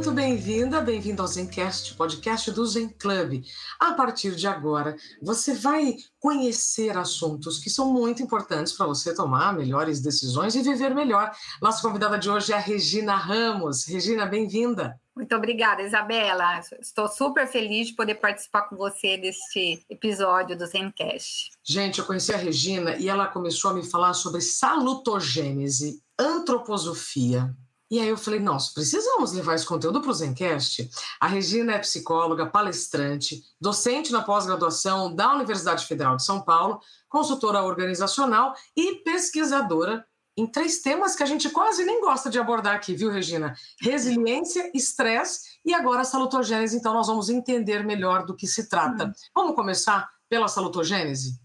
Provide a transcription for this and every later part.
Muito bem-vinda, bem-vindo ao Zencast, podcast do Zen Club. A partir de agora, você vai conhecer assuntos que são muito importantes para você tomar melhores decisões e viver melhor. Nossa convidada de hoje é a Regina Ramos. Regina, bem-vinda. Muito obrigada, Isabela. Estou super feliz de poder participar com você deste episódio do Zencast. Gente, eu conheci a Regina e ela começou a me falar sobre salutogênese, antroposofia, e aí eu falei, nossa, precisamos levar esse conteúdo para o Zencast. A Regina é psicóloga, palestrante, docente na pós-graduação da Universidade Federal de São Paulo, consultora organizacional e pesquisadora em três temas que a gente quase nem gosta de abordar aqui, viu, Regina? Resiliência, estresse e agora a salutogênese. Então, nós vamos entender melhor do que se trata. Uhum. Vamos começar pela salutogênese?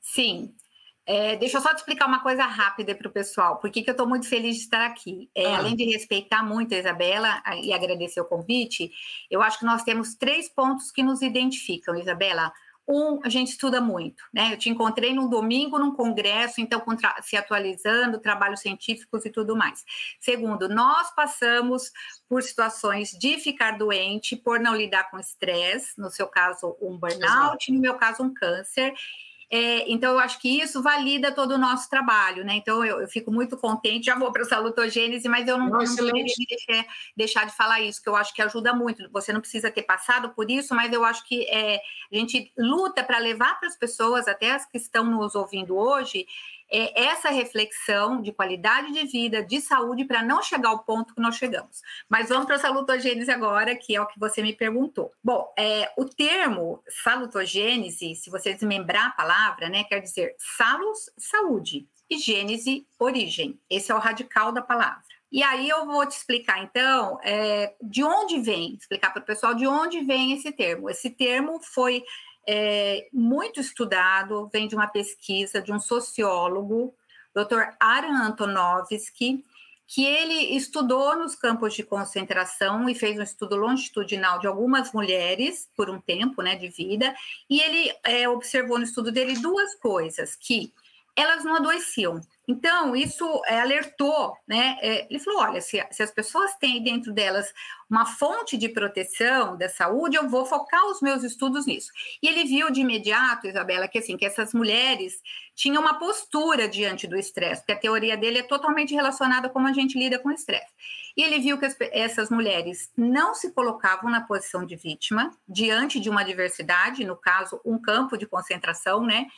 Sim. É, deixa eu só te explicar uma coisa rápida para o pessoal, porque que eu estou muito feliz de estar aqui. É, ah. Além de respeitar muito a Isabela e agradecer o convite, eu acho que nós temos três pontos que nos identificam, Isabela. Um, a gente estuda muito, né? Eu te encontrei num domingo num congresso, então se atualizando, trabalhos científicos e tudo mais. Segundo, nós passamos por situações de ficar doente por não lidar com estresse, no seu caso um burnout, Exato. no meu caso um câncer. É, então, eu acho que isso valida todo o nosso trabalho, né? Então, eu, eu fico muito contente, já vou para a salutogênese, mas eu não, não, não poderia deixar, deixar, de falar isso, que eu acho que ajuda muito. Você não precisa ter passado por isso, mas eu acho que é, a gente luta para levar para as pessoas, até as que estão nos ouvindo hoje, é essa reflexão de qualidade de vida, de saúde, para não chegar ao ponto que nós chegamos. Mas vamos para a salutogênese agora, que é o que você me perguntou. Bom, é, o termo salutogênese, se você desmembrar a palavra, né, quer dizer salus, saúde, e gênese, origem. Esse é o radical da palavra. E aí eu vou te explicar, então, é, de onde vem, explicar para o pessoal de onde vem esse termo. Esse termo foi é, muito estudado, vem de uma pesquisa de um sociólogo, Dr. Aran Antonovsky, que ele estudou nos campos de concentração e fez um estudo longitudinal de algumas mulheres por um tempo né, de vida, e ele é, observou no estudo dele duas coisas, que elas não adoeciam, então, isso é, alertou, né? É, ele falou: olha, se, se, as pessoas têm dentro delas uma fonte de proteção da saúde, eu vou focar os meus estudos nisso. E ele viu de imediato, Isabela, que assim, que essas mulheres tinham uma postura diante do estresse, porque a teoria dele é totalmente relacionada a como a gente lida com o estresse. E ele viu que as, essas mulheres não se colocavam na posição de vítima diante de uma adversidade, no caso, um campo de concentração, né?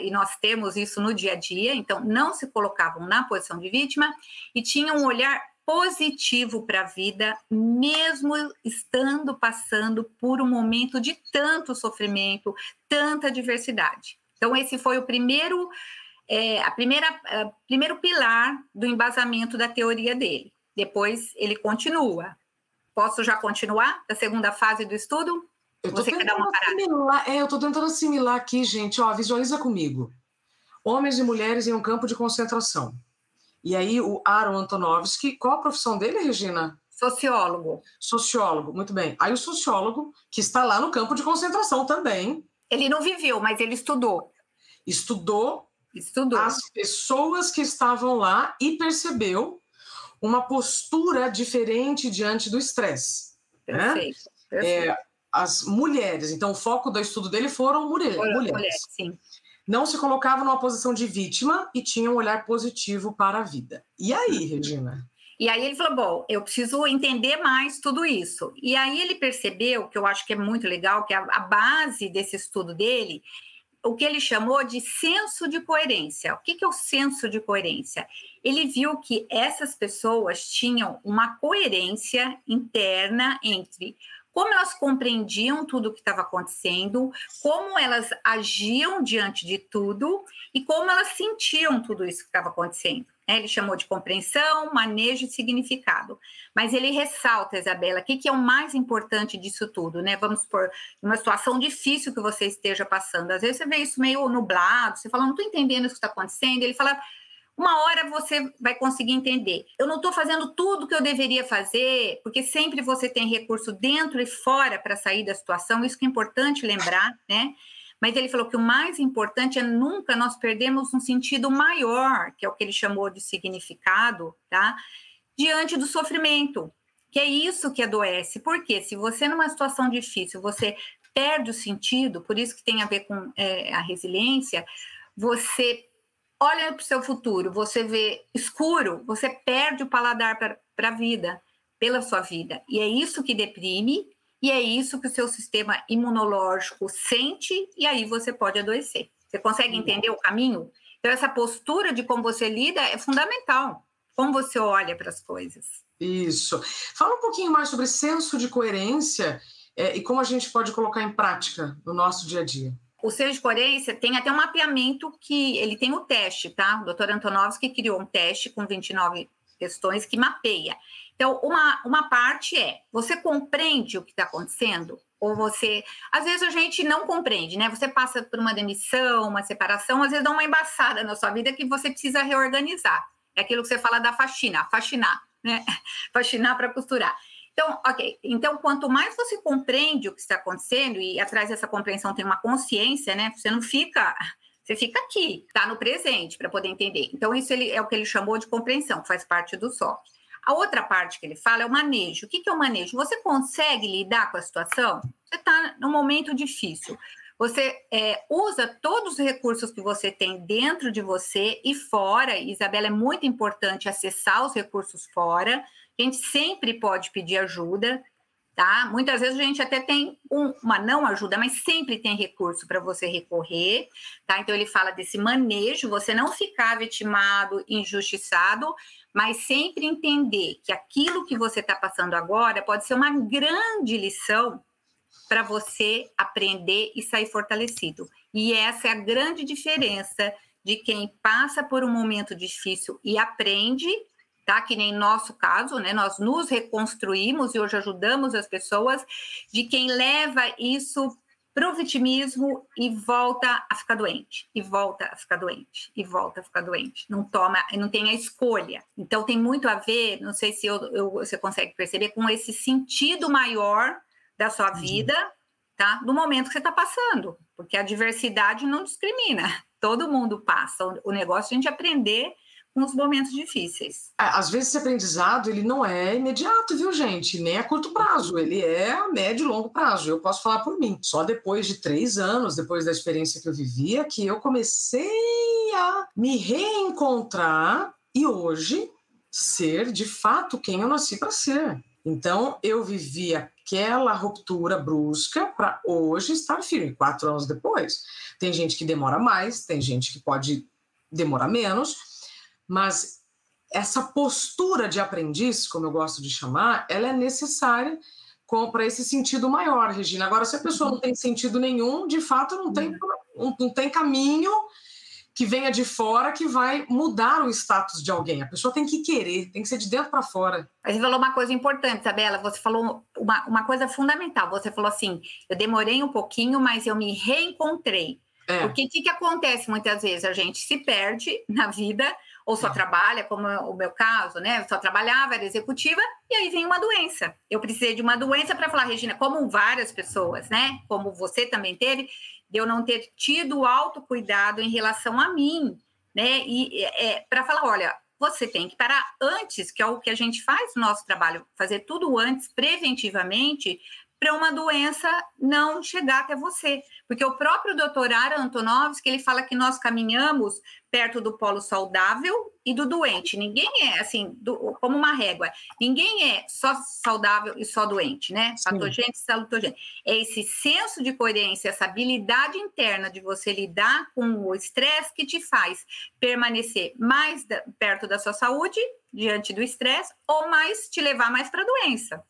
E, nós temos isso no dia a dia, então não se colocavam na posição de vítima e tinham um olhar positivo para a vida, mesmo estando passando por um momento de tanto sofrimento, tanta diversidade. Então, esse foi o primeiro, é, a primeira, a primeiro pilar do embasamento da teoria dele. Depois ele continua. Posso já continuar da segunda fase do estudo? Eu parada? Assimilar, é, eu estou tentando assimilar aqui, gente. Ó, visualiza comigo. Homens e mulheres em um campo de concentração. E aí o Aaron Antonovsky, qual a profissão dele, Regina? Sociólogo. Sociólogo, muito bem. Aí o sociólogo, que está lá no campo de concentração também. Ele não viveu, mas ele estudou. Estudou, estudou as pessoas que estavam lá e percebeu uma postura diferente diante do estresse. Perfeito. Né? perfeito. É, as mulheres. Então, o foco do estudo dele foram mulher, mulheres. mulheres. sim. Não se colocavam numa posição de vítima e tinham um olhar positivo para a vida. E aí, Regina? E aí ele falou: bom, eu preciso entender mais tudo isso. E aí ele percebeu, que eu acho que é muito legal, que a, a base desse estudo dele, o que ele chamou de senso de coerência. O que, que é o senso de coerência? Ele viu que essas pessoas tinham uma coerência interna entre como elas compreendiam tudo o que estava acontecendo, como elas agiam diante de tudo e como elas sentiam tudo isso que estava acontecendo. Né? Ele chamou de compreensão, manejo e significado. Mas ele ressalta, Isabela, o que, que é o mais importante disso tudo, né? Vamos supor, uma situação difícil que você esteja passando. Às vezes você vê isso meio nublado, você fala, não estou entendendo o que está acontecendo. Ele fala, uma hora você vai conseguir entender. Eu não estou fazendo tudo que eu deveria fazer, porque sempre você tem recurso dentro e fora para sair da situação, isso que é importante lembrar, né? Mas ele falou que o mais importante é nunca nós perdemos um sentido maior, que é o que ele chamou de significado, tá? Diante do sofrimento, que é isso que adoece. Porque se você numa situação difícil, você perde o sentido, por isso que tem a ver com é, a resiliência, você olha para o seu futuro, você vê escuro, você perde o paladar para a vida, pela sua vida. E é isso que deprime, e é isso que o seu sistema imunológico sente, e aí você pode adoecer. Você consegue entender o caminho? Então, essa postura de como você lida é fundamental. Como você olha para as coisas. Isso. Fala um pouquinho mais sobre senso de coerência é, e como a gente pode colocar em prática no nosso dia a dia. O senso de coerência tem até um mapeamento que ele tem o um teste, tá? O doutor Antonovski criou um teste com 29 questões que mapeia. Então, uma, uma parte é: você compreende o que está acontecendo? Ou você. Às vezes a gente não compreende, né? Você passa por uma demissão, uma separação, às vezes dá uma embaçada na sua vida que você precisa reorganizar. É aquilo que você fala da faxina, faxinar, né? Faxinar para costurar. Então, ok. Então, quanto mais você compreende o que está acontecendo, e atrás dessa compreensão tem uma consciência, né? Você não fica. Você fica aqui, está no presente para poder entender. Então, isso ele, é o que ele chamou de compreensão, faz parte do SOC. A outra parte que ele fala é o manejo. O que, que é o manejo? Você consegue lidar com a situação? Você está num momento difícil. Você é, usa todos os recursos que você tem dentro de você e fora. Isabela, é muito importante acessar os recursos fora. A gente sempre pode pedir ajuda tá? Muitas vezes a gente até tem um, uma não ajuda, mas sempre tem recurso para você recorrer, tá? Então ele fala desse manejo, você não ficar vitimado, injustiçado, mas sempre entender que aquilo que você está passando agora pode ser uma grande lição para você aprender e sair fortalecido. E essa é a grande diferença de quem passa por um momento difícil e aprende tá? Que nem nosso caso, né? Nós nos reconstruímos e hoje ajudamos as pessoas de quem leva isso para o vitimismo e volta a ficar doente, e volta a ficar doente, e volta a ficar doente. Não toma, não tem a escolha. Então tem muito a ver, não sei se eu, eu, você consegue perceber, com esse sentido maior da sua vida, tá? Do momento que você está passando, porque a diversidade não discrimina. Todo mundo passa. O negócio é a gente aprender nos momentos difíceis. É, às vezes esse aprendizado ele não é imediato, viu, gente? Nem a curto prazo, ele é a médio e longo prazo. Eu posso falar por mim. Só depois de três anos, depois da experiência que eu vivia, que eu comecei a me reencontrar e hoje ser de fato quem eu nasci para ser. Então eu vivi aquela ruptura brusca para hoje estar firme, quatro anos depois. Tem gente que demora mais, tem gente que pode demorar menos mas essa postura de aprendiz, como eu gosto de chamar, ela é necessária para esse sentido maior, Regina. Agora, se a pessoa não tem sentido nenhum, de fato não tem, não, não tem caminho que venha de fora que vai mudar o status de alguém. A pessoa tem que querer, tem que ser de dentro para fora. Você falou uma coisa importante, Isabela. Você falou uma, uma coisa fundamental. Você falou assim: eu demorei um pouquinho, mas eu me reencontrei. É. Porque o que, que acontece muitas vezes? A gente se perde na vida ou só trabalha, como é o meu caso, né? só trabalhava, era executiva, e aí vem uma doença. Eu precisei de uma doença para falar, Regina, como várias pessoas, né? Como você também teve, de eu não ter tido autocuidado em relação a mim, né? E é, para falar, olha, você tem que parar antes, que é o que a gente faz no nosso trabalho, fazer tudo antes, preventivamente, para uma doença não chegar até você. Porque o próprio doutor Ara Antonovski, ele fala que nós caminhamos perto do polo saudável e do doente. Ninguém é, assim, do, como uma régua. Ninguém é só saudável e só doente, né? Patogênico e salutogênico. É esse senso de coerência, essa habilidade interna de você lidar com o estresse que te faz permanecer mais da, perto da sua saúde, diante do estresse, ou mais te levar mais para a doença.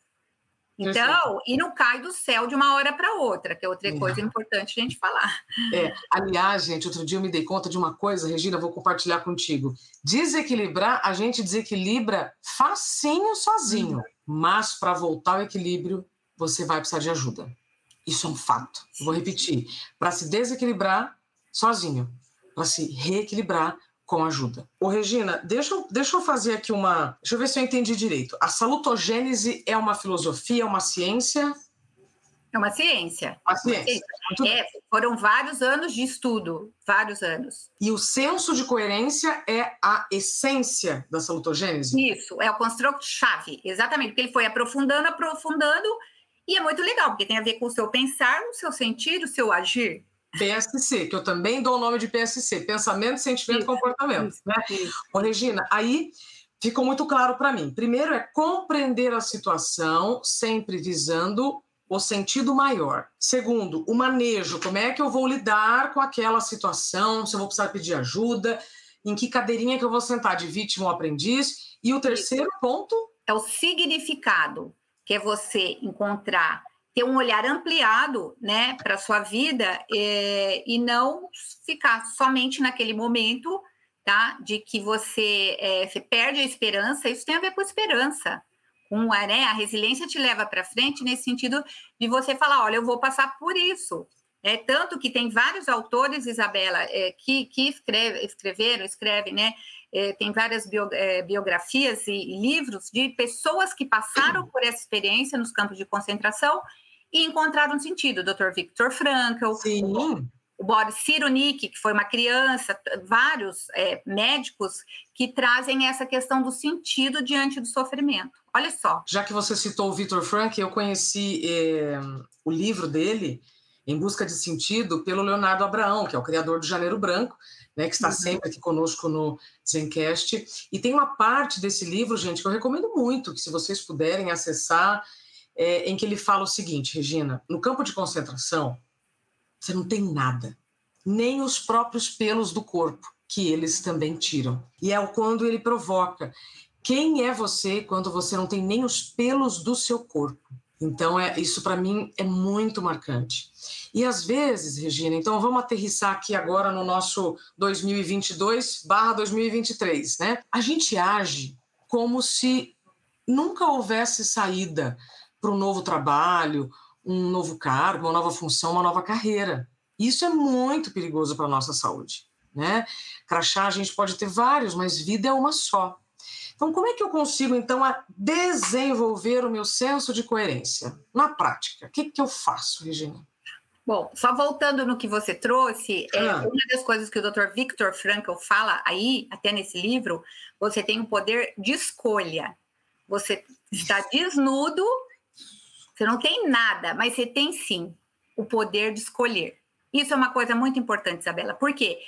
Então, e não cai do céu de uma hora para outra, que é outra coisa importante a gente falar. É, aliás, gente, outro dia eu me dei conta de uma coisa, Regina, vou compartilhar contigo. Desequilibrar, a gente desequilibra facinho sozinho, mas para voltar ao equilíbrio, você vai precisar de ajuda. Isso é um fato. vou repetir. Para se desequilibrar sozinho, para se reequilibrar, com ajuda. Ô, Regina, deixa eu, deixa eu fazer aqui uma. Deixa eu ver se eu entendi direito. A salutogênese é uma filosofia, é uma ciência? É uma ciência. Uma ciência. É, foram vários anos de estudo, vários anos. E o senso de coerência é a essência da salutogênese? Isso, é o construto-chave, exatamente, porque ele foi aprofundando, aprofundando, e é muito legal, porque tem a ver com o seu pensar, o seu sentir, o seu agir. PSC, que eu também dou o nome de PSC, Pensamento, Sentimento e Comportamento. Isso, né? Isso. Ô, Regina, aí ficou muito claro para mim. Primeiro é compreender a situação, sempre visando o sentido maior. Segundo, o manejo, como é que eu vou lidar com aquela situação, se eu vou precisar pedir ajuda, em que cadeirinha que eu vou sentar, de vítima ou aprendiz. E o terceiro Isso. ponto? É o significado, que é você encontrar ter um olhar ampliado né, para a sua vida é, e não ficar somente naquele momento tá, de que você, é, você perde a esperança. Isso tem a ver com esperança. Com a, né, a resiliência te leva para frente nesse sentido de você falar: olha, eu vou passar por isso. É, tanto que tem vários autores, Isabela, é, que, que escreve, escreveram, escrevem, né? É, tem várias bio, biografias e, e, livros de pessoas que passaram por essa experiência nos campos de concentração e encontraram sentido. O Dr. Viktor Frankl, Sim. o Boris Cyrulnik, que foi uma criança, vários é, médicos que trazem essa questão do sentido diante do sofrimento. Olha só. Já que você citou o Viktor Frankl, eu conheci é, o livro dele, Em Busca de Sentido, pelo Leonardo Abraão, que é o criador do Janeiro Branco, né, que está uhum. sempre aqui conosco no Zencast. E tem uma parte desse livro, gente, que eu recomendo muito, que se vocês puderem acessar, é, em que ele fala o seguinte, Regina: no campo de concentração, você não tem nada, nem os próprios pelos do corpo, que eles também tiram. E é quando ele provoca. Quem é você quando você não tem nem os pelos do seu corpo? Então, é, isso para mim é muito marcante. E às vezes, Regina, então vamos aterrissar aqui agora no nosso 2022/2023, né? A gente age como se nunca houvesse saída para um novo trabalho, um novo cargo, uma nova função, uma nova carreira. Isso é muito perigoso para a nossa saúde. Né? Crachá a gente pode ter vários, mas vida é uma só. Então, como é que eu consigo, então, a desenvolver o meu senso de coerência? Na prática, o que, que eu faço, Regina? Bom, só voltando no que você trouxe, é, ah. é, uma das coisas que o Dr. Viktor Frankl fala aí, até nesse livro, você tem o poder de escolha. Você está desnudo você não tem nada, mas você tem sim o poder de escolher. Isso é uma coisa muito importante, Isabela, porque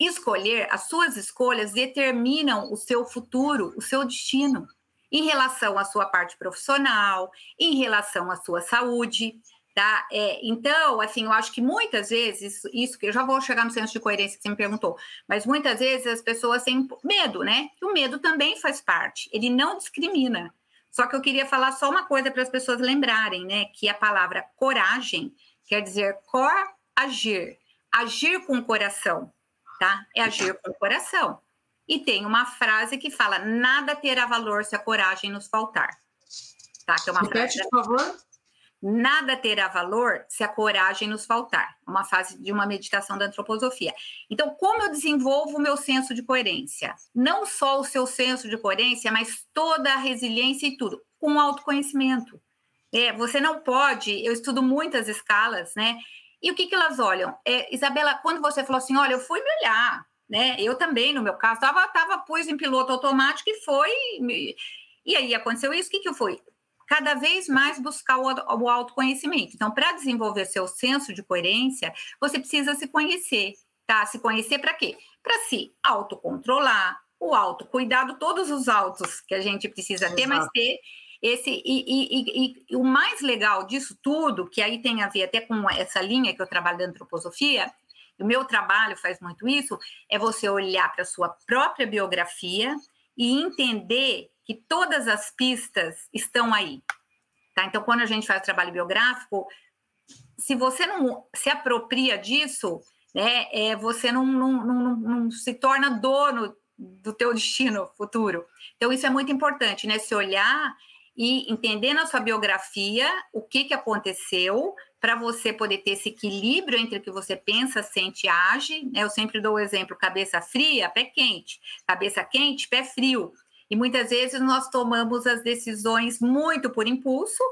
escolher, as suas escolhas determinam o seu futuro, o seu destino, em relação à sua parte profissional, em relação à sua saúde, tá? É, então, assim, eu acho que muitas vezes, isso que eu já vou chegar no senso de coerência que você me perguntou, mas muitas vezes as pessoas têm medo, né? O medo também faz parte, ele não discrimina. Só que eu queria falar só uma coisa para as pessoas lembrarem, né? Que a palavra coragem quer dizer cor agir, agir com o coração, tá? É agir com o coração. E tem uma frase que fala: nada terá valor se a coragem nos faltar. Tá? Que é uma Repete, frase. por favor. Nada terá valor se a coragem nos faltar. Uma fase de uma meditação da antroposofia. Então, como eu desenvolvo o meu senso de coerência? Não só o seu senso de coerência, mas toda a resiliência e tudo, com autoconhecimento. É, você não pode, eu estudo muitas escalas, né? E o que, que elas olham? É, Isabela, quando você falou assim, olha, eu fui me olhar, né? Eu também, no meu caso, estava tava, em piloto automático e foi. E aí aconteceu isso, o que, que eu fui? Cada vez mais buscar o, autoconhecimento. Então, para desenvolver seu senso de coerência, você precisa se conhecer, tá? Se conhecer para quê? Para se autocontrolar, o autocuidado, todos os autos que a gente precisa Exato. ter, mas ter esse e, e, e, e, o mais legal disso tudo, que aí tem a ver até com essa linha que eu trabalho da antroposofia, o meu trabalho faz muito isso, é você olhar para a sua própria biografia e entender que todas as pistas estão aí. Tá? Então, quando a gente faz trabalho biográfico, se você não se apropria disso, né, é, você não, não, não, não se torna dono do teu destino futuro. Então, isso é muito importante, né? Se olhar e entender na sua biografia o que, que aconteceu para você poder ter esse equilíbrio entre o que você pensa, sente e age. Né? Eu sempre dou o exemplo: cabeça fria, pé quente, cabeça quente, pé frio. E muitas vezes nós tomamos as decisões muito por impulso,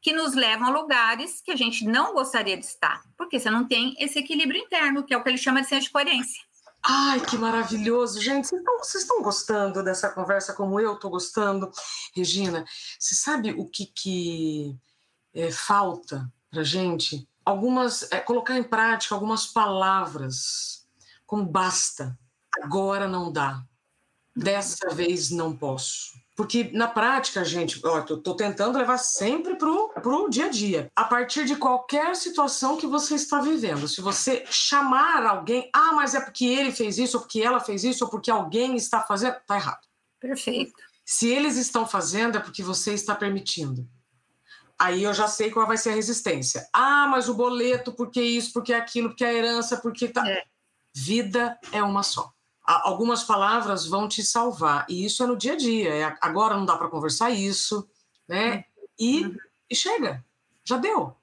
que nos levam a lugares que a gente não gostaria de estar, porque você não tem esse equilíbrio interno, que é o que ele chama de senso de coerência. Ai, que maravilhoso, gente. Vocês estão, gostando dessa conversa como eu estou gostando? Regina, você sabe o que, que é, falta para gente? Algumas, é, colocar em prática algumas palavras, como basta, agora não dá, dessa vez não posso. Porque na prática, gente, ó, tô, tô tentando levar sempre pro, pro dia a dia. A partir de qualquer situação que você está vivendo, se você chamar alguém, ah, mas é porque ele fez isso, ou porque ela fez isso, ou porque alguém está fazendo, tá errado. Perfeito. Se eles estão fazendo, é porque você está permitindo. Aí eu já sei qual vai ser a resistência. Ah, mas o boleto, porque isso, porque aquilo, porque a herança, porque tá. É. Vida é uma só algumas palavras vão te salvar. E isso é no dia a dia. É, agora não dá para conversar isso, né? E, uhum. e chega, já deu.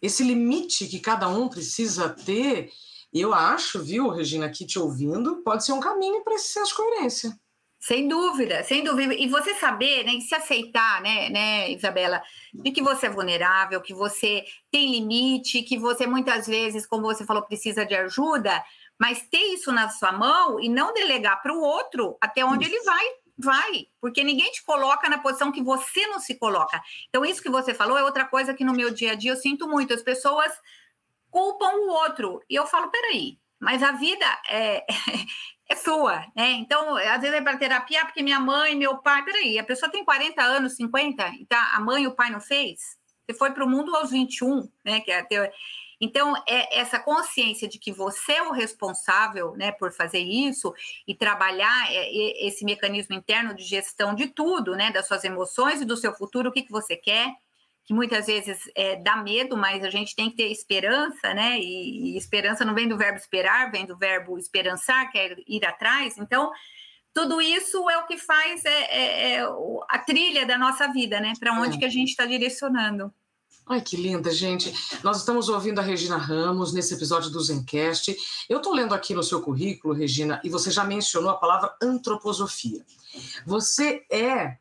Esse limite que cada um precisa ter, eu acho, viu, Regina, aqui te ouvindo, pode ser um caminho para esse senso de coerência. Sem dúvida, sem dúvida. E você saber, né, se aceitar, né, né, Isabela, de que você é vulnerável, que você tem limite, que você muitas vezes, como você falou, precisa de ajuda, mas ter isso na sua mão e não delegar para o outro até onde isso. ele vai, vai, porque ninguém te coloca na posição que você não se coloca. Então, isso que você falou é outra coisa que no meu dia a dia eu sinto muito. As pessoas culpam o outro. E eu falo, peraí, mas a vida é, é sua, né? Então, às vezes é para terapia, porque minha mãe, meu pai, peraí, a pessoa tem 40 anos, 50, e tá, a mãe e o pai não fez? Você foi para o mundo aos 21, né? Que é a teoria. Então, é essa consciência de que você é o responsável né, por fazer isso e trabalhar é, esse mecanismo interno de gestão de tudo, né, das suas emoções e do seu futuro, o que, que você quer, que muitas vezes é, dá medo, mas a gente tem que ter esperança, né? E, e, esperança não vem do verbo esperar, vem do verbo esperançar, que é ir atrás. Então, tudo isso é o que faz é, é, é a trilha da nossa vida, né? Para onde é. que a gente está direcionando. Ai, que linda, gente. Nós estamos ouvindo a Regina Ramos nesse episódio do Zencast. Eu estou lendo aqui no seu currículo, Regina, e você já mencionou a palavra antroposofia. Você é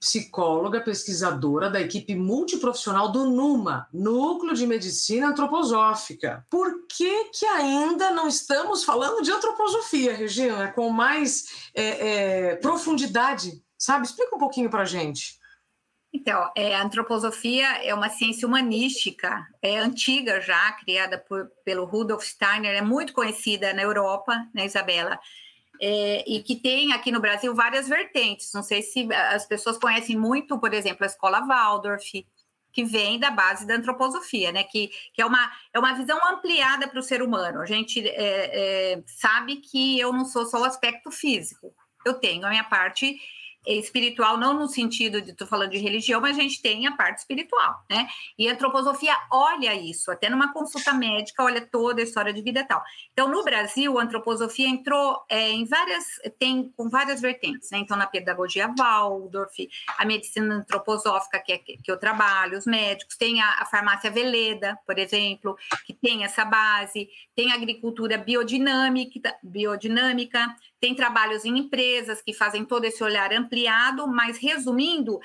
psicóloga, pesquisadora da equipe multiprofissional do NUMA, Núcleo de Medicina Antroposófica. Por que, que ainda não estamos falando de antroposofia, Regina, com mais é, é, profundidade? Sabe? Explica um pouquinho para gente. Então, é, a antroposofia é uma ciência humanística, é antiga já, criada por, pelo Rudolf Steiner, é muito conhecida na Europa, né, Isabela? É, e que tem aqui no Brasil várias vertentes. Não sei se as pessoas conhecem muito, por exemplo, a escola Waldorf, que vem da base da antroposofia, né? Que, que é, uma, é uma visão ampliada para o ser humano. A gente é, é, sabe que eu não sou só o aspecto físico, eu tenho a minha parte espiritual, não no sentido de tu falando de religião, mas a gente tem a parte espiritual, né? E a antroposofia olha isso, até numa consulta médica, olha toda a história de vida e tal. Então, no Brasil, a antroposofia entrou é, em várias, tem com várias vertentes, né? Então, na pedagogia Waldorf, a medicina antroposófica, que, é, que eu trabalho, os médicos, tem a, a farmácia Veleda, por exemplo, que tem essa base, tem a agricultura biodinâmica, biodinâmica tem trabalhos em empresas que fazem todo esse olhar ampliado, mas resumindo,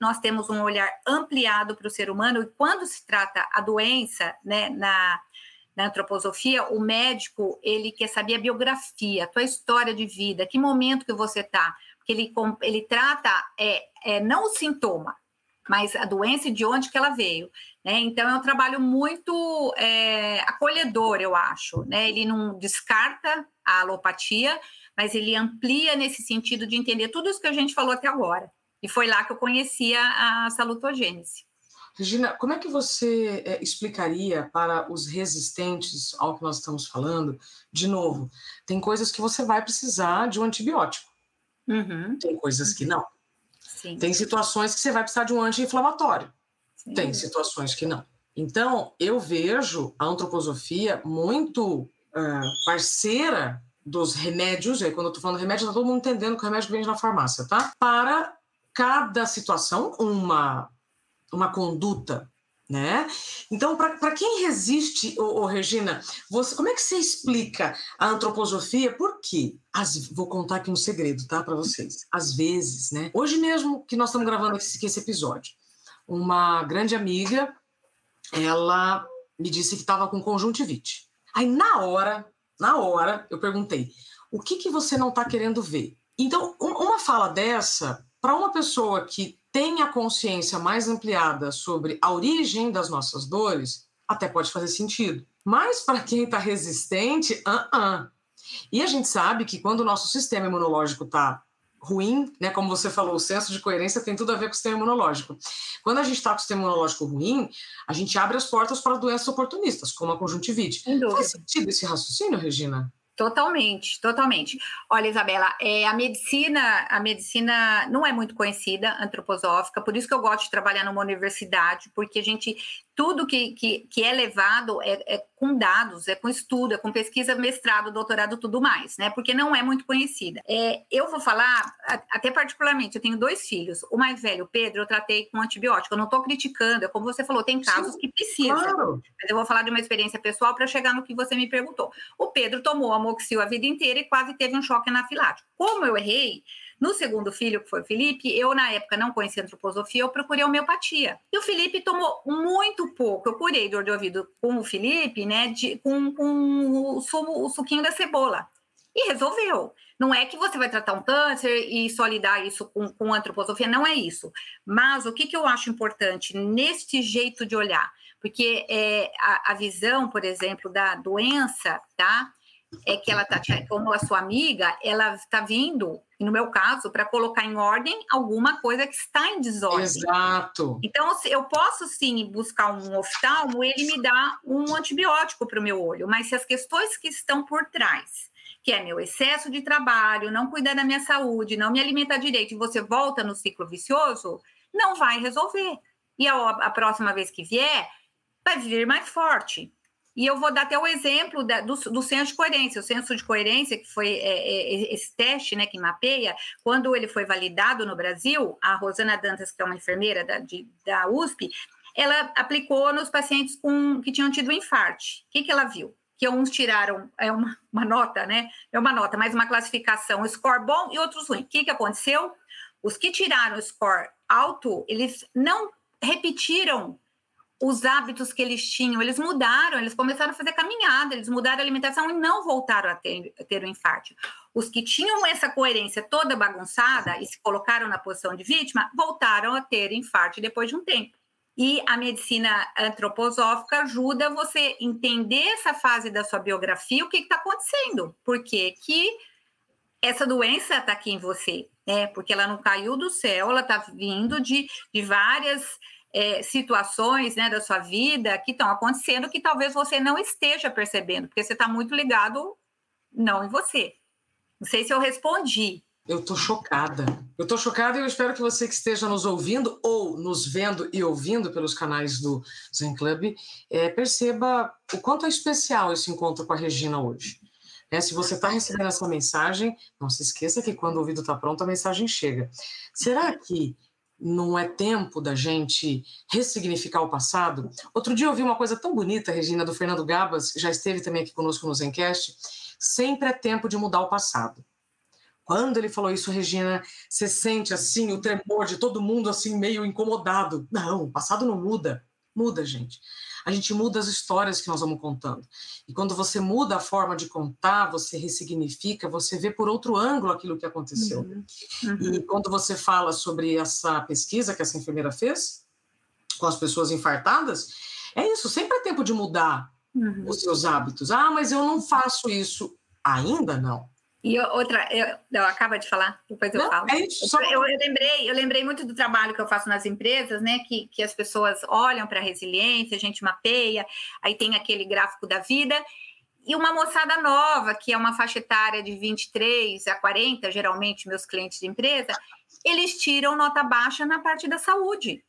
nós temos um olhar ampliado para o ser humano e quando se trata a doença, né, na, na antroposofia, o médico ele quer saber a biografia, a tua história de vida, que momento que você está, porque ele, ele trata é, é, não o sintoma, mas a doença e de onde que ela veio. Né? Então, é um trabalho muito é, acolhedor, eu acho. Né? Ele não descarta a alopatia, mas ele amplia nesse sentido de entender tudo isso que a gente falou até agora. E foi lá que eu conhecia a salutogênese. Regina, como é que você é, explicaria para os resistentes ao que nós estamos falando? De novo, tem coisas que você vai precisar de um antibiótico, uhum. tem coisas que não. Sim. Tem situações que você vai precisar de um anti-inflamatório. Tem situações que não. Então, eu vejo a antroposofia muito uh, parceira dos remédios, e aí quando eu tô falando remédio, tá todo mundo entendendo que o remédio vende na farmácia, tá? Para cada situação, uma, uma conduta né? Então, para quem resiste, ô, ô, Regina, você, como é que você explica a antroposofia? Por quê? As, vou contar aqui um segredo, tá, para vocês. Às vezes, né? Hoje mesmo que nós estamos gravando esse, esse episódio, uma grande amiga, ela me disse que estava com conjuntivite. Aí, na hora, na hora, eu perguntei: o que, que você não está querendo ver? Então, uma fala dessa, para uma pessoa que tem a consciência mais ampliada sobre a origem das nossas dores, até pode fazer sentido. Mas para quem está resistente, uh -uh. E a gente sabe que quando o nosso sistema imunológico está ruim, né, como você falou, o senso de coerência tem tudo a ver com o sistema imunológico. Quando a gente está com o sistema imunológico ruim, a gente abre as portas para doenças oportunistas, como a conjuntivite. Faz sentido esse raciocínio, Regina? Totalmente, totalmente. Olha, Isabela, é, a medicina, a medicina não é muito conhecida, antroposófica, por isso que eu gosto de trabalhar numa universidade, porque a gente tudo que, que, que é levado é, é, com dados, é com estudo, é com pesquisa, mestrado, doutorado, tudo mais, né? Porque não é muito conhecida. É, eu vou falar, até particularmente, eu tenho dois filhos. O mais velho, o Pedro, eu tratei com antibiótico. Eu não estou criticando, é como você falou, tem casos Sim, que precisam. Claro. Mas eu vou falar de uma experiência pessoal para chegar no que você me perguntou. O Pedro tomou amoxil a vida inteira e quase teve um choque anafilático. Como eu errei, no segundo filho, que foi o Felipe, eu na época não conhecia antroposofia, eu procurei homeopatia. E o Felipe tomou muito pouco. Eu curei dor de ouvido com o Felipe, né, de, com, com o, sumo, o suquinho da cebola. E resolveu. Não é que você vai tratar um câncer e só lidar isso com, com antroposofia, não é isso. Mas o que, que eu acho importante neste jeito de olhar? Porque é, a, a visão, por exemplo, da doença, tá? é que ela está, como a sua amiga, ela está vindo, no meu caso, para colocar em ordem alguma coisa que está em desordem. Exato. Então, eu posso sim buscar um oftalmo, ele me dá um antibiótico para o meu olho, mas se as questões que estão por trás, que é meu excesso de trabalho, não cuidar da minha saúde, não me alimentar direito, e você volta no ciclo vicioso, não vai resolver. E a, a próxima vez que vier, vai vir mais forte. E eu vou dar até o exemplo da, do, do senso de coerência. O senso de coerência, que foi é, é, esse teste né, que mapeia, quando ele foi validado no Brasil, a Rosana Dantas, que é uma enfermeira da, de, da USP, ela aplicou nos pacientes com, que tinham tido infarto. O que, que ela viu? Que uns tiraram é uma, uma nota, né? É uma nota, mas uma classificação, score bom e outros ruins. O que, que aconteceu? Os que tiraram o score alto, eles não repetiram os hábitos que eles tinham, eles mudaram, eles começaram a fazer caminhada, eles mudaram a alimentação e não voltaram a ter, a ter o infarto. Os que tinham essa coerência toda bagunçada e se colocaram na posição de vítima, voltaram a ter infarto depois de um tempo. E a medicina antroposófica ajuda você entender essa fase da sua biografia, o que está acontecendo, por que essa doença está aqui em você, né? Porque ela não caiu do céu, ela está vindo de, de várias é, situações né, da sua vida que estão acontecendo que talvez você não esteja percebendo, porque você está muito ligado não em você. Não sei se eu respondi. Eu estou chocada. Eu estou chocada e eu espero que você que esteja nos ouvindo ou nos vendo e ouvindo pelos canais do Zen Club é, perceba o quanto é especial esse encontro com a Regina hoje. É, se você está recebendo essa mensagem, não se esqueça que quando o ouvido está pronto, a mensagem chega. Será que não é tempo da gente ressignificar o passado. Outro dia eu ouvi uma coisa tão bonita, Regina, do Fernando Gabas, já esteve também aqui conosco no Zencast. Sempre é tempo de mudar o passado. Quando ele falou isso, Regina, você sente assim o tremor de todo mundo assim meio incomodado. Não, o passado não muda. Muda, gente a gente muda as histórias que nós vamos contando. E quando você muda a forma de contar, você ressignifica, você vê por outro ângulo aquilo que aconteceu. Uhum. Uhum. E quando você fala sobre essa pesquisa que essa enfermeira fez com as pessoas infartadas, é isso, sempre é tempo de mudar uhum. os seus hábitos. Ah, mas eu não faço isso. Ainda não. E outra, eu, eu acaba de falar, depois eu Não, falo. É só... eu, eu, lembrei, eu lembrei muito do trabalho que eu faço nas empresas, né? Que, que as pessoas olham para a resiliência, a gente mapeia, aí tem aquele gráfico da vida. e uma moçada nova, que é uma faixa etária de 23 a 40, geralmente meus clientes de empresa, eles tiram nota baixa na parte da saúde.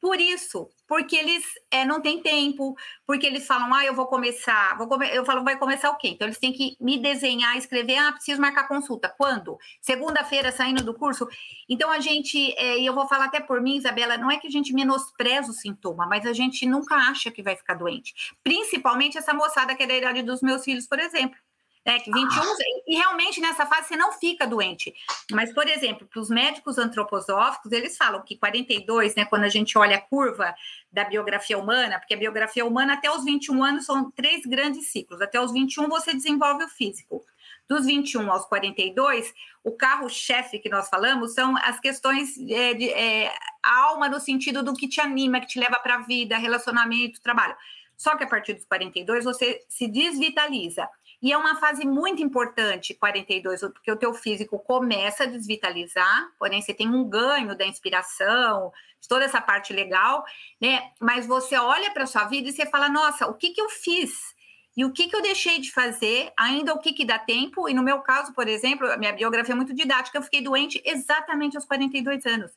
Por isso, porque eles é, não têm tempo, porque eles falam, ah, eu vou começar, vou come... eu falo, vai começar o quê? Então, eles têm que me desenhar, escrever, ah, preciso marcar consulta. Quando? Segunda-feira, saindo do curso? Então, a gente, é, e eu vou falar até por mim, Isabela, não é que a gente menospreza o sintoma, mas a gente nunca acha que vai ficar doente. Principalmente essa moçada que é da idade dos meus filhos, por exemplo né, que 21, ah. e realmente nessa fase você não fica doente. Mas, por exemplo, para os médicos antroposóficos, eles falam que 42, né, quando a gente olha a curva da biografia humana, porque a biografia humana até os 21 anos são três grandes ciclos. Até os 21 você desenvolve o físico. Dos 21 aos 42, o carro-chefe que nós falamos são as questões é, de é, a alma no sentido do que te anima, que te leva para a vida, relacionamento, trabalho. Só que a partir dos 42 você se desvitaliza. E é uma fase muito importante, 42, porque o teu físico começa a desvitalizar, porém você tem um ganho da inspiração, de toda essa parte legal, né? Mas você olha para sua vida e você fala: "Nossa, o que que eu fiz?" E o que, que eu deixei de fazer, ainda o que, que dá tempo, e no meu caso, por exemplo, a minha biografia é muito didática, eu fiquei doente exatamente aos 42 anos.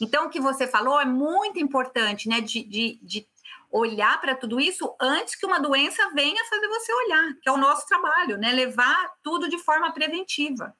Então, o que você falou é muito importante, né? De, de, de olhar para tudo isso antes que uma doença venha fazer você olhar, que é o nosso trabalho, né? Levar tudo de forma preventiva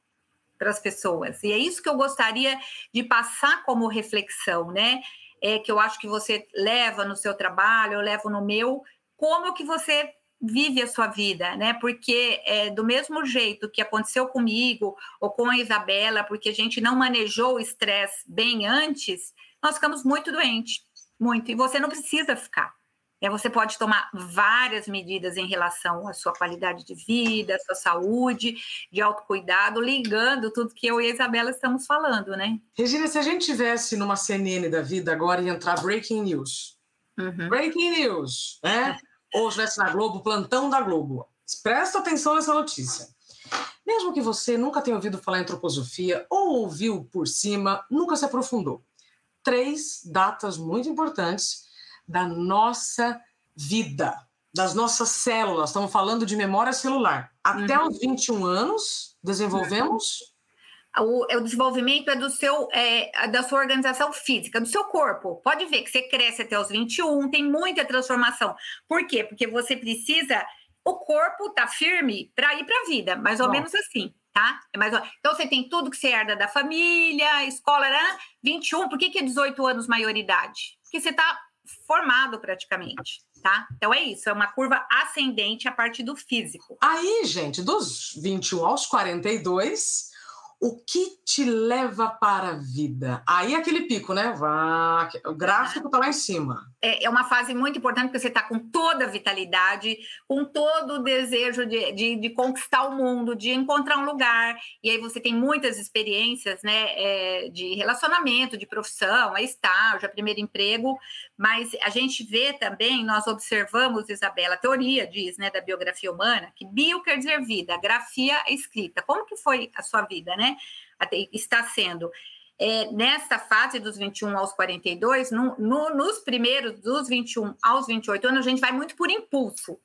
para as pessoas. E é isso que eu gostaria de passar como reflexão, né? É que eu acho que você leva no seu trabalho, eu levo no meu, como que você vive a sua vida, né? Porque é, do mesmo jeito que aconteceu comigo ou com a Isabela, porque a gente não manejou o estresse bem antes, nós ficamos muito doentes, muito. E você não precisa ficar. É, você pode tomar várias medidas em relação à sua qualidade de vida, à sua saúde, de autocuidado, ligando tudo que eu e a Isabela estamos falando, né? Regina, se a gente tivesse numa CNN da vida agora e entrar breaking news, uhum. breaking news, né? Ou estivesse na Globo, plantão da Globo. Presta atenção nessa notícia. Mesmo que você nunca tenha ouvido falar em antroposofia ou ouviu por cima, nunca se aprofundou. Três datas muito importantes da nossa vida, das nossas células. Estamos falando de memória celular. Até uhum. os 21 anos, desenvolvemos. O, o desenvolvimento é do seu é, da sua organização física, do seu corpo. Pode ver que você cresce até os 21, tem muita transformação. Por quê? Porque você precisa. O corpo tá firme para ir para a vida, mais ou Bom. menos assim tá? É mais... Então você tem tudo que você herda da família, escola, né? 21, por que, que é 18 anos maioridade? Porque você está formado praticamente, tá? Então é isso, é uma curva ascendente a partir do físico. Aí, gente, dos 21 aos 42, o que te leva para a vida? Aí aquele pico, né? O gráfico está lá em cima. É, é, uma fase muito importante porque você está com toda a vitalidade, com todo o desejo de, de, de, conquistar o mundo, de encontrar um lugar. E aí você tem muitas experiências, né? É, de relacionamento, de profissão, aí estágio, primeiro emprego. Mas a gente vê também, nós observamos, Isabela, a teoria diz, né, da biografia humana, que bio quer dizer vida, grafia é escrita. Como que foi a sua vida, né? Está sendo. É, nessa fase dos 21 aos 42, no, no, nos primeiros, dos 21 aos 28 anos, a gente vai muito por impulso.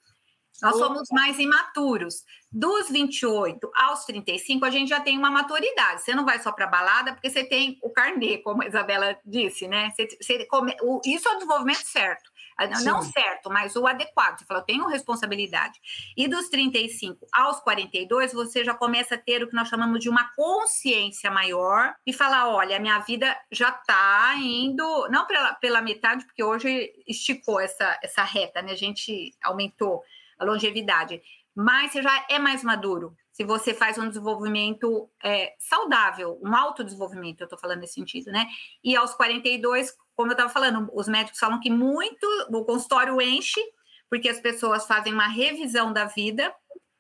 Nós somos mais imaturos. Dos 28 aos 35, a gente já tem uma maturidade. Você não vai só para balada porque você tem o carnê, como a Isabela disse, né? Você, você come... Isso é o desenvolvimento certo. Sim. Não certo, mas o adequado. Você fala, eu tenho responsabilidade. E dos 35 aos 42, você já começa a ter o que nós chamamos de uma consciência maior e falar: olha, a minha vida já está indo, não pela, pela metade, porque hoje esticou essa, essa reta, né? A gente aumentou a longevidade, mas você já é mais maduro. Se você faz um desenvolvimento é, saudável, um autodesenvolvimento, eu estou falando nesse sentido, né? E aos 42, como eu estava falando, os médicos falam que muito, o consultório enche, porque as pessoas fazem uma revisão da vida.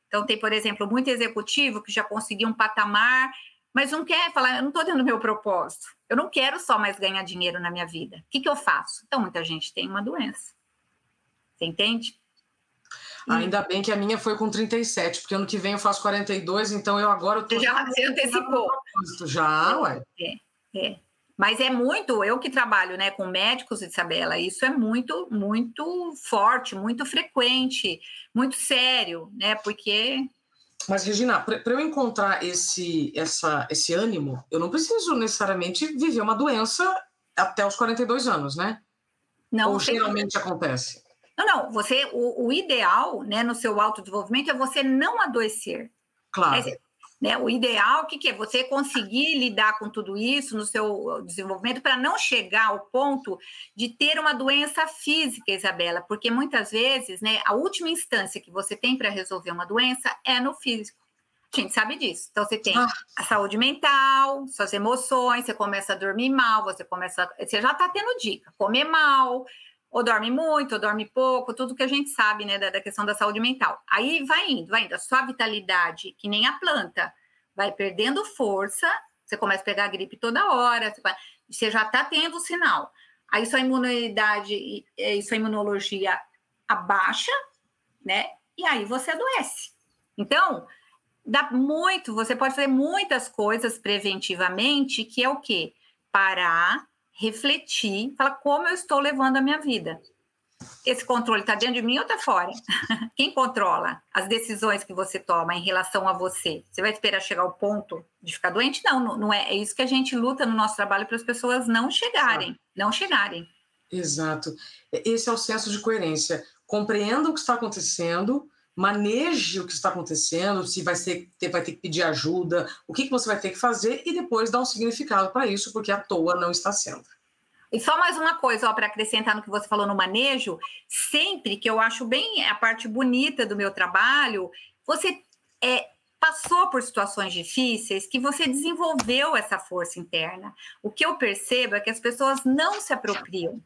Então, tem, por exemplo, muito executivo que já conseguiu um patamar, mas não quer falar, eu não estou dando meu propósito. Eu não quero só mais ganhar dinheiro na minha vida. O que, que eu faço? Então, muita gente tem uma doença. Você entende? Ainda bem que a minha foi com 37, porque ano que vem eu faço 42, então eu agora tô. Já se antecipou. Já, ué. É, é. Mas é muito, eu que trabalho né, com médicos, Isabela, isso é muito, muito forte, muito frequente, muito sério, né? Porque. Mas, Regina, para eu encontrar esse, essa, esse ânimo, eu não preciso necessariamente viver uma doença até os 42 anos, né? Não. Ou geralmente acontece? Não, não. Você, o, o ideal, né, no seu autodesenvolvimento é você não adoecer. Claro. É, né? O ideal, o que, que é? Você conseguir lidar com tudo isso no seu desenvolvimento para não chegar ao ponto de ter uma doença física, Isabela, porque muitas vezes, né, a última instância que você tem para resolver uma doença é no físico. A gente sabe disso. Então, você tem a saúde mental, suas emoções, você começa a dormir mal, você começa. Você já está tendo dica, comer mal, ou dorme muito, ou dorme pouco, tudo que a gente sabe, né, da, da, questão da saúde mental. Aí vai indo, vai indo. A sua vitalidade, que nem a planta, vai perdendo força, você começa a pegar gripe toda hora, você já está tendo sinal. Aí sua imunidade e sua imunologia abaixa, né? E aí você adoece. Então, dá muito, você pode fazer muitas coisas preventivamente, que é o quê? Parar, refletir, falar como eu estou levando a minha vida. Esse controle está dentro de mim ou está fora? Quem controla as decisões que você toma em relação a você? Você vai esperar chegar ao ponto de ficar doente? Não, não é. É isso que a gente luta no nosso trabalho para as pessoas não chegarem, ah. não chegarem. Exato. Esse é o senso de coerência. Compreenda o que está acontecendo, maneje o que está acontecendo, se vai, ser, vai ter que pedir ajuda, o que, que você vai ter que fazer e depois dar um significado para isso, porque à toa não está sendo. E só mais uma coisa, para acrescentar no que você falou no manejo, sempre que eu acho bem a parte bonita do meu trabalho, você é, passou por situações difíceis que você desenvolveu essa força interna. O que eu percebo é que as pessoas não se apropriam,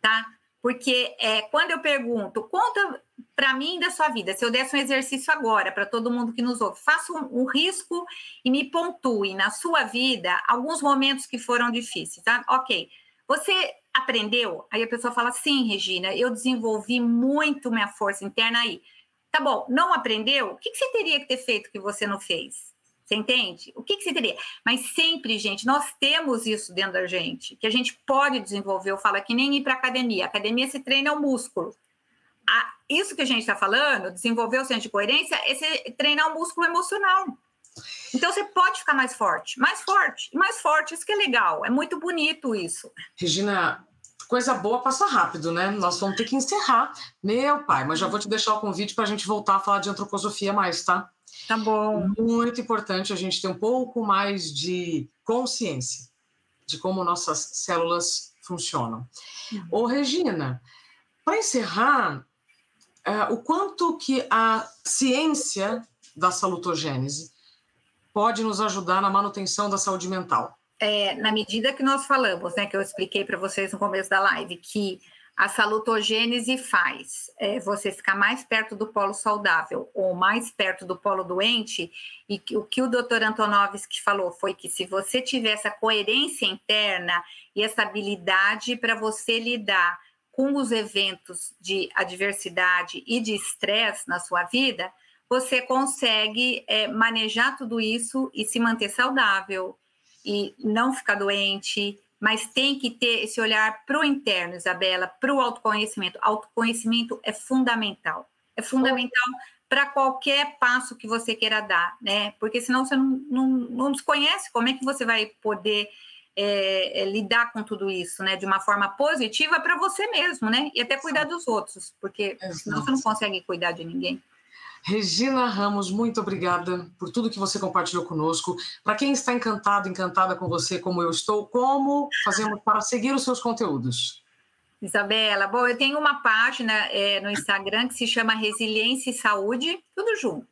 tá? Porque é, quando eu pergunto, conta para mim da sua vida, se eu desse um exercício agora para todo mundo que nos ouve, faça um, um, risco e me pontue na sua vida alguns momentos que foram difíceis, tá? Ok, você aprendeu? Aí a pessoa fala, sim, Regina, eu desenvolvi muito minha força interna aí. Tá bom, não aprendeu? O que, que você teria que ter feito que você não fez? Você entende? O que, que você teria? Mas sempre, gente, nós temos isso dentro da gente, que a gente pode desenvolver. Eu falo que nem ir para academia. A academia se treina o músculo. Ah, isso que a gente está falando, desenvolver o senso de coerência, é treinar o músculo emocional. Então você pode ficar mais forte, mais forte, mais forte. Isso que é legal. É muito bonito isso. Regina, coisa boa passa rápido, né? Nós vamos ter que encerrar. Meu pai, mas já vou te deixar o convite para a gente voltar a falar de antroposofia mais, tá? Tá bom. Muito importante a gente ter um pouco mais de consciência de como nossas células funcionam. Uhum. Ô, Regina, para encerrar, uh, o quanto que a ciência da salutogênese pode nos ajudar na manutenção da saúde mental? É, na medida que nós falamos, né, que eu expliquei para vocês no começo da live, que a salutogênese faz é, você ficar mais perto do polo saudável ou mais perto do polo doente, e que, o que o doutor Antonovski falou foi que se você tiver essa coerência interna e essa habilidade para você lidar com os eventos de adversidade e de estresse na sua vida, você consegue é, manejar tudo isso e se manter saudável e não ficar doente mas tem que ter esse olhar para o interno, Isabela, para o autoconhecimento. Autoconhecimento é fundamental. É fundamental para qualquer passo que você queira dar, né? Porque senão você não, não, não desconhece como é que você vai poder é, é, lidar com tudo isso, né? De uma forma positiva para você mesmo, né? E até cuidar dos outros, porque senão você não consegue cuidar de ninguém. Regina Ramos, muito obrigada por tudo que você compartilhou conosco. Para quem está encantado, encantada com você, como eu estou, como fazemos para seguir os seus conteúdos? Isabela, bom, eu tenho uma página é, no Instagram que se chama Resiliência e Saúde, tudo junto.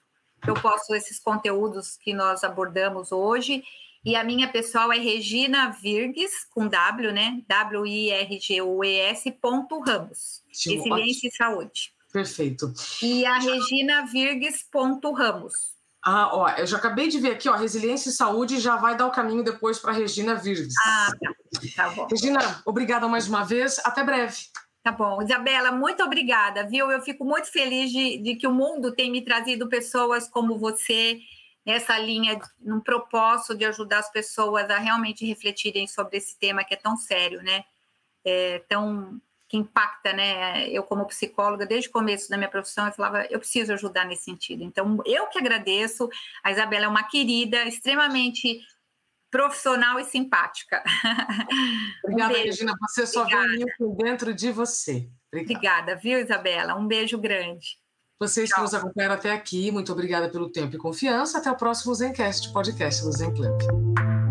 Eu posto esses conteúdos que nós abordamos hoje. E a minha pessoal é Regina Virgues, com W, né? W-I-R-G-U-E-S ponto Ramos. Resiliência e Saúde. Perfeito. E a Regina Virgues ponto Ramos. Ah, ó, eu já acabei de ver aqui, ó, Resiliência e Saúde já vai dar o caminho depois para Regina Virgues. Ah, tá. tá bom. Regina, obrigada mais uma vez. Até breve. Tá bom. Isabela, muito obrigada, viu? Eu fico muito feliz de, de que o mundo tem me trazido pessoas como você nessa linha, num propósito de ajudar as pessoas a realmente refletirem sobre esse tema que é tão sério, né? É, tão que impacta, né? Eu como psicóloga, desde o começo da minha profissão, eu falava, eu preciso ajudar nesse sentido. Então, eu que agradeço. A Isabela é uma querida, extremamente profissional e simpática. Obrigada, um Regina. Você só Obrigada. vê dentro de você. Obrigada. Obrigada, viu, Isabela? Um beijo grande. Vocês que nos acompanharam até aqui, muito obrigada pelo tempo e confiança. Até o próximo Zencast, podcast do Zen Club.